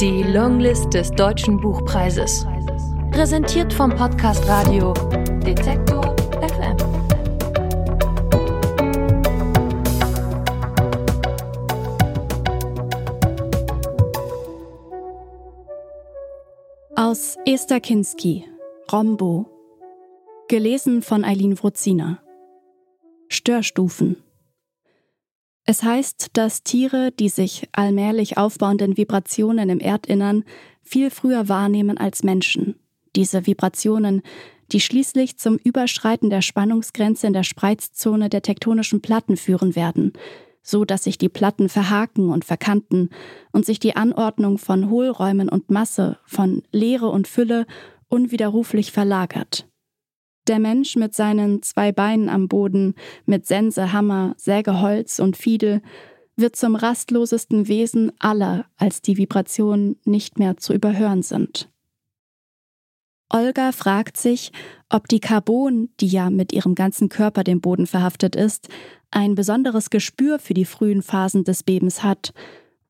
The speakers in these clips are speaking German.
Die Longlist des Deutschen Buchpreises. Präsentiert vom Podcast Radio Detektor FM. Aus Esther Kinski, Rombo. Gelesen von Eileen Wruzina. Störstufen. Es heißt, dass Tiere die sich allmählich aufbauenden Vibrationen im Erdinnern viel früher wahrnehmen als Menschen. Diese Vibrationen, die schließlich zum Überschreiten der Spannungsgrenze in der Spreizzone der tektonischen Platten führen werden, so dass sich die Platten verhaken und verkanten und sich die Anordnung von Hohlräumen und Masse, von Leere und Fülle unwiderruflich verlagert. Der Mensch mit seinen zwei Beinen am Boden, mit Sense, Hammer, Sägeholz und Fiedel, wird zum rastlosesten Wesen aller, als die Vibrationen nicht mehr zu überhören sind. Olga fragt sich, ob die Carbon, die ja mit ihrem ganzen Körper dem Boden verhaftet ist, ein besonderes Gespür für die frühen Phasen des Bebens hat,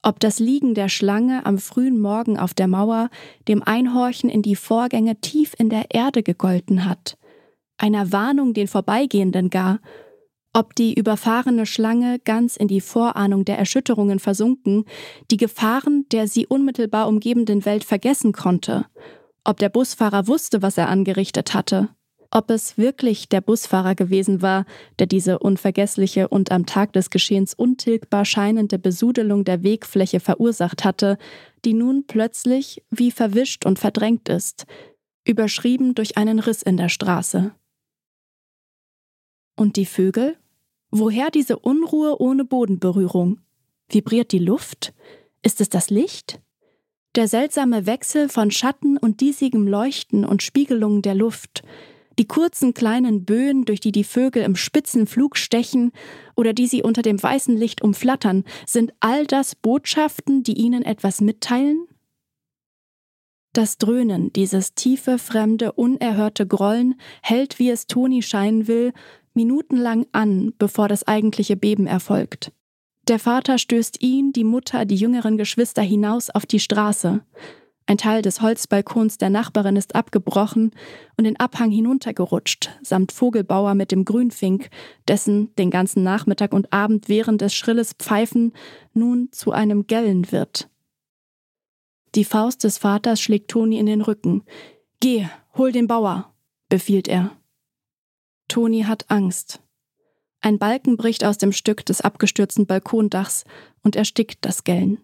ob das Liegen der Schlange am frühen Morgen auf der Mauer dem Einhorchen in die Vorgänge tief in der Erde gegolten hat einer Warnung den Vorbeigehenden gar, ob die überfahrene Schlange ganz in die Vorahnung der Erschütterungen versunken, die Gefahren der sie unmittelbar umgebenden Welt vergessen konnte, ob der Busfahrer wusste, was er angerichtet hatte, ob es wirklich der Busfahrer gewesen war, der diese unvergessliche und am Tag des Geschehens untilgbar scheinende Besudelung der Wegfläche verursacht hatte, die nun plötzlich wie verwischt und verdrängt ist, überschrieben durch einen Riss in der Straße. Und die Vögel? Woher diese Unruhe ohne Bodenberührung? Vibriert die Luft? Ist es das Licht? Der seltsame Wechsel von Schatten und diesigem Leuchten und Spiegelungen der Luft, die kurzen kleinen Böen, durch die die Vögel im spitzen Flug stechen oder die sie unter dem weißen Licht umflattern, sind all das Botschaften, die ihnen etwas mitteilen? Das Dröhnen, dieses tiefe, fremde, unerhörte Grollen hält, wie es Toni scheinen will, minutenlang an, bevor das eigentliche Beben erfolgt. Der Vater stößt ihn, die Mutter, die jüngeren Geschwister hinaus auf die Straße. Ein Teil des Holzbalkons der Nachbarin ist abgebrochen und den Abhang hinuntergerutscht, samt Vogelbauer mit dem Grünfink, dessen den ganzen Nachmittag und Abend während des schrilles Pfeifen nun zu einem Gellen wird. Die Faust des Vaters schlägt Toni in den Rücken. Geh, hol den Bauer, befiehlt er. Toni hat Angst. Ein Balken bricht aus dem Stück des abgestürzten Balkondachs und erstickt das Gellen.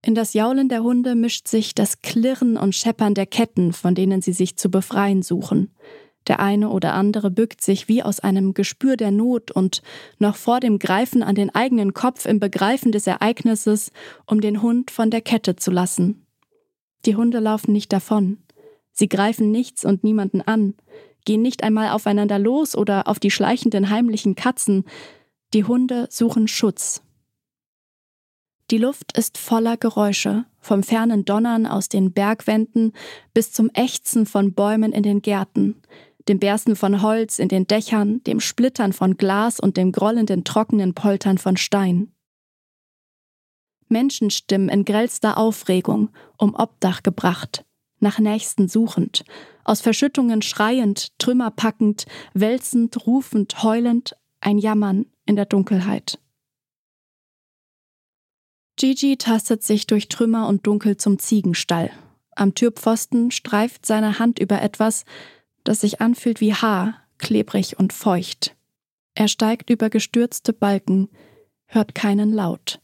In das Jaulen der Hunde mischt sich das Klirren und Scheppern der Ketten, von denen sie sich zu befreien suchen. Der eine oder andere bückt sich wie aus einem Gespür der Not und noch vor dem Greifen an den eigenen Kopf im Begreifen des Ereignisses, um den Hund von der Kette zu lassen. Die Hunde laufen nicht davon. Sie greifen nichts und niemanden an gehen nicht einmal aufeinander los oder auf die schleichenden heimlichen Katzen. Die Hunde suchen Schutz. Die Luft ist voller Geräusche, vom fernen Donnern aus den Bergwänden bis zum Ächzen von Bäumen in den Gärten, dem Bersten von Holz in den Dächern, dem Splittern von Glas und dem grollenden trockenen Poltern von Stein. Menschenstimmen in grellster Aufregung, um Obdach gebracht, nach Nächsten suchend, aus Verschüttungen schreiend, Trümmer packend, wälzend, rufend, heulend, ein Jammern in der Dunkelheit. Gigi tastet sich durch Trümmer und Dunkel zum Ziegenstall. Am Türpfosten streift seine Hand über etwas, das sich anfühlt wie Haar, klebrig und feucht. Er steigt über gestürzte Balken, hört keinen Laut.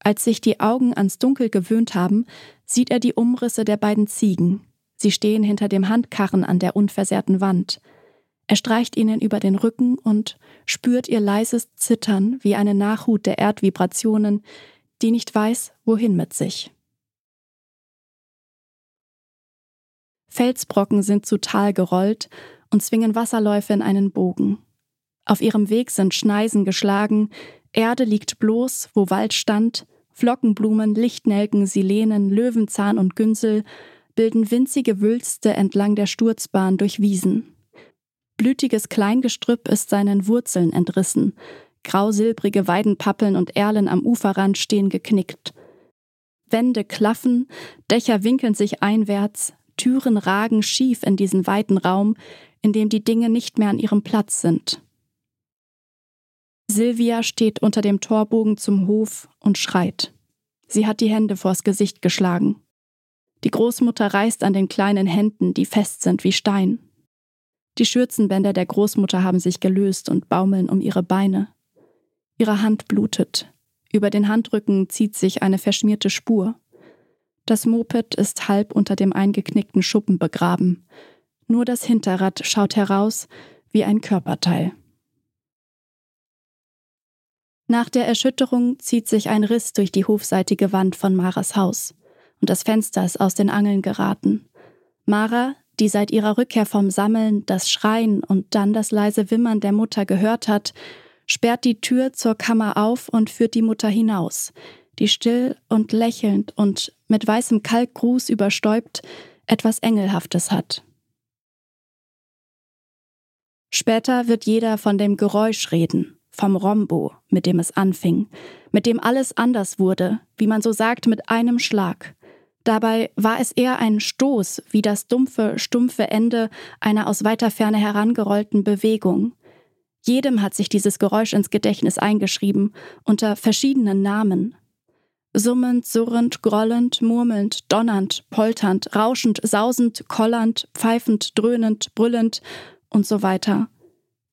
Als sich die Augen ans Dunkel gewöhnt haben, sieht er die Umrisse der beiden Ziegen. Sie stehen hinter dem Handkarren an der unversehrten Wand. Er streicht ihnen über den Rücken und spürt ihr leises Zittern wie eine Nachhut der Erdvibrationen, die nicht weiß, wohin mit sich. Felsbrocken sind zu Tal gerollt und zwingen Wasserläufe in einen Bogen. Auf ihrem Weg sind Schneisen geschlagen, Erde liegt bloß, wo Wald stand, Flockenblumen, Lichtnelken, Silenen, Löwenzahn und Günsel bilden winzige Wülste entlang der Sturzbahn durch Wiesen. Blütiges Kleingestrüpp ist seinen Wurzeln entrissen. Grausilbrige Weidenpappeln und Erlen am Uferrand stehen geknickt. Wände klaffen, Dächer winkeln sich einwärts, Türen ragen schief in diesen weiten Raum, in dem die Dinge nicht mehr an ihrem Platz sind. Silvia steht unter dem Torbogen zum Hof und schreit. Sie hat die Hände vors Gesicht geschlagen. Die Großmutter reißt an den kleinen Händen, die fest sind wie Stein. Die Schürzenbänder der Großmutter haben sich gelöst und baumeln um ihre Beine. Ihre Hand blutet. Über den Handrücken zieht sich eine verschmierte Spur. Das Moped ist halb unter dem eingeknickten Schuppen begraben. Nur das Hinterrad schaut heraus wie ein Körperteil. Nach der Erschütterung zieht sich ein Riss durch die hofseitige Wand von Maras Haus und das Fenster ist aus den Angeln geraten. Mara, die seit ihrer Rückkehr vom Sammeln das Schreien und dann das leise Wimmern der Mutter gehört hat, sperrt die Tür zur Kammer auf und führt die Mutter hinaus, die still und lächelnd und mit weißem Kalkgruß überstäubt etwas Engelhaftes hat. Später wird jeder von dem Geräusch reden, vom Rombo, mit dem es anfing, mit dem alles anders wurde, wie man so sagt, mit einem Schlag. Dabei war es eher ein Stoß, wie das dumpfe, stumpfe Ende einer aus weiter Ferne herangerollten Bewegung. Jedem hat sich dieses Geräusch ins Gedächtnis eingeschrieben, unter verschiedenen Namen. Summend, surrend, grollend, murmelnd, donnernd, polternd, rauschend, sausend, kollernd, pfeifend, dröhnend, brüllend und so weiter.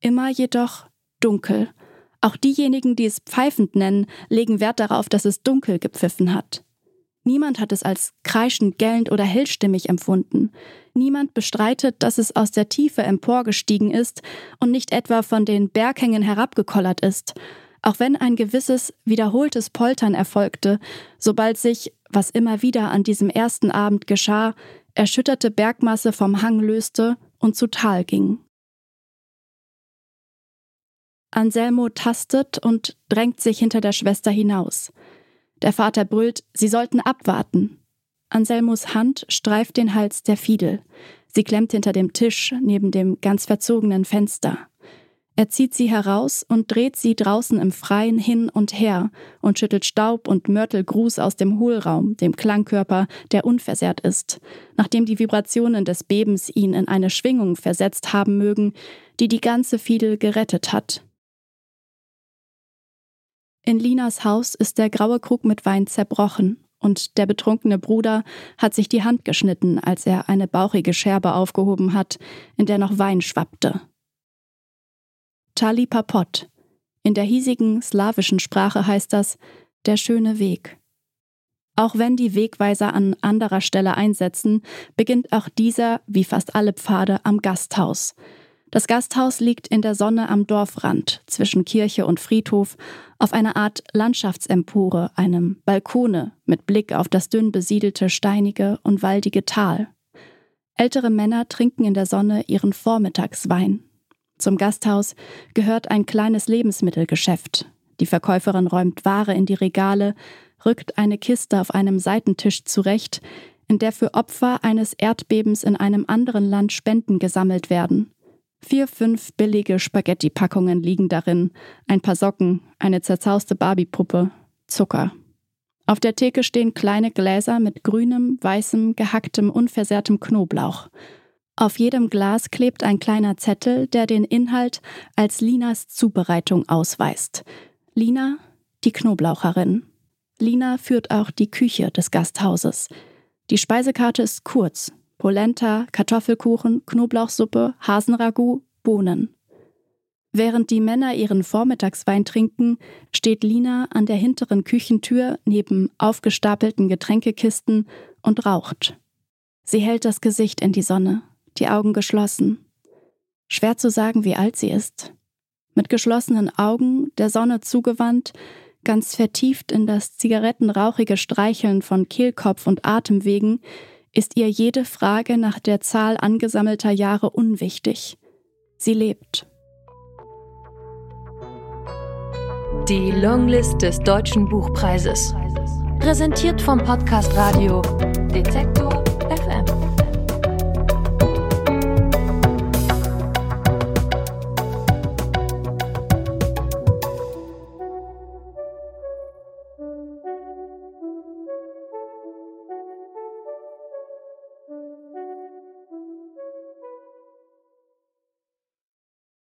Immer jedoch dunkel. Auch diejenigen, die es pfeifend nennen, legen Wert darauf, dass es dunkel gepfiffen hat. Niemand hat es als kreischend, gellend oder hellstimmig empfunden. Niemand bestreitet, dass es aus der Tiefe emporgestiegen ist und nicht etwa von den Berghängen herabgekollert ist, auch wenn ein gewisses wiederholtes Poltern erfolgte, sobald sich, was immer wieder an diesem ersten Abend geschah, erschütterte Bergmasse vom Hang löste und zu Tal ging. Anselmo tastet und drängt sich hinter der Schwester hinaus. Der Vater brüllt, sie sollten abwarten. Anselmos Hand streift den Hals der Fiedel. Sie klemmt hinter dem Tisch neben dem ganz verzogenen Fenster. Er zieht sie heraus und dreht sie draußen im Freien hin und her und schüttelt Staub und Mörtelgruß aus dem Hohlraum, dem Klangkörper, der unversehrt ist, nachdem die Vibrationen des Bebens ihn in eine Schwingung versetzt haben mögen, die die ganze Fiedel gerettet hat. In Linas Haus ist der graue Krug mit Wein zerbrochen und der betrunkene Bruder hat sich die Hand geschnitten, als er eine bauchige Scherbe aufgehoben hat, in der noch Wein schwappte. Tali Papot. In der hiesigen slawischen Sprache heißt das der schöne Weg. Auch wenn die Wegweiser an anderer Stelle einsetzen, beginnt auch dieser, wie fast alle Pfade, am Gasthaus, das Gasthaus liegt in der Sonne am Dorfrand zwischen Kirche und Friedhof auf einer Art Landschaftsempore, einem Balkone mit Blick auf das dünn besiedelte steinige und waldige Tal. Ältere Männer trinken in der Sonne ihren Vormittagswein. Zum Gasthaus gehört ein kleines Lebensmittelgeschäft. Die Verkäuferin räumt Ware in die Regale, rückt eine Kiste auf einem Seitentisch zurecht, in der für Opfer eines Erdbebens in einem anderen Land Spenden gesammelt werden. Vier, fünf billige Spaghetti-Packungen liegen darin, ein paar Socken, eine zerzauste Barbie-Puppe, Zucker. Auf der Theke stehen kleine Gläser mit grünem, weißem, gehacktem, unversehrtem Knoblauch. Auf jedem Glas klebt ein kleiner Zettel, der den Inhalt als Linas Zubereitung ausweist. Lina, die Knoblaucherin. Lina führt auch die Küche des Gasthauses. Die Speisekarte ist kurz, Polenta, Kartoffelkuchen, Knoblauchsuppe, Hasenragout, Bohnen. Während die Männer ihren Vormittagswein trinken, steht Lina an der hinteren Küchentür neben aufgestapelten Getränkekisten und raucht. Sie hält das Gesicht in die Sonne, die Augen geschlossen. Schwer zu sagen, wie alt sie ist. Mit geschlossenen Augen, der Sonne zugewandt, ganz vertieft in das zigarettenrauchige Streicheln von Kehlkopf und Atemwegen, ist ihr jede Frage nach der Zahl angesammelter Jahre unwichtig. Sie lebt. Die Longlist des Deutschen Buchpreises. Präsentiert vom Podcast Radio Detektor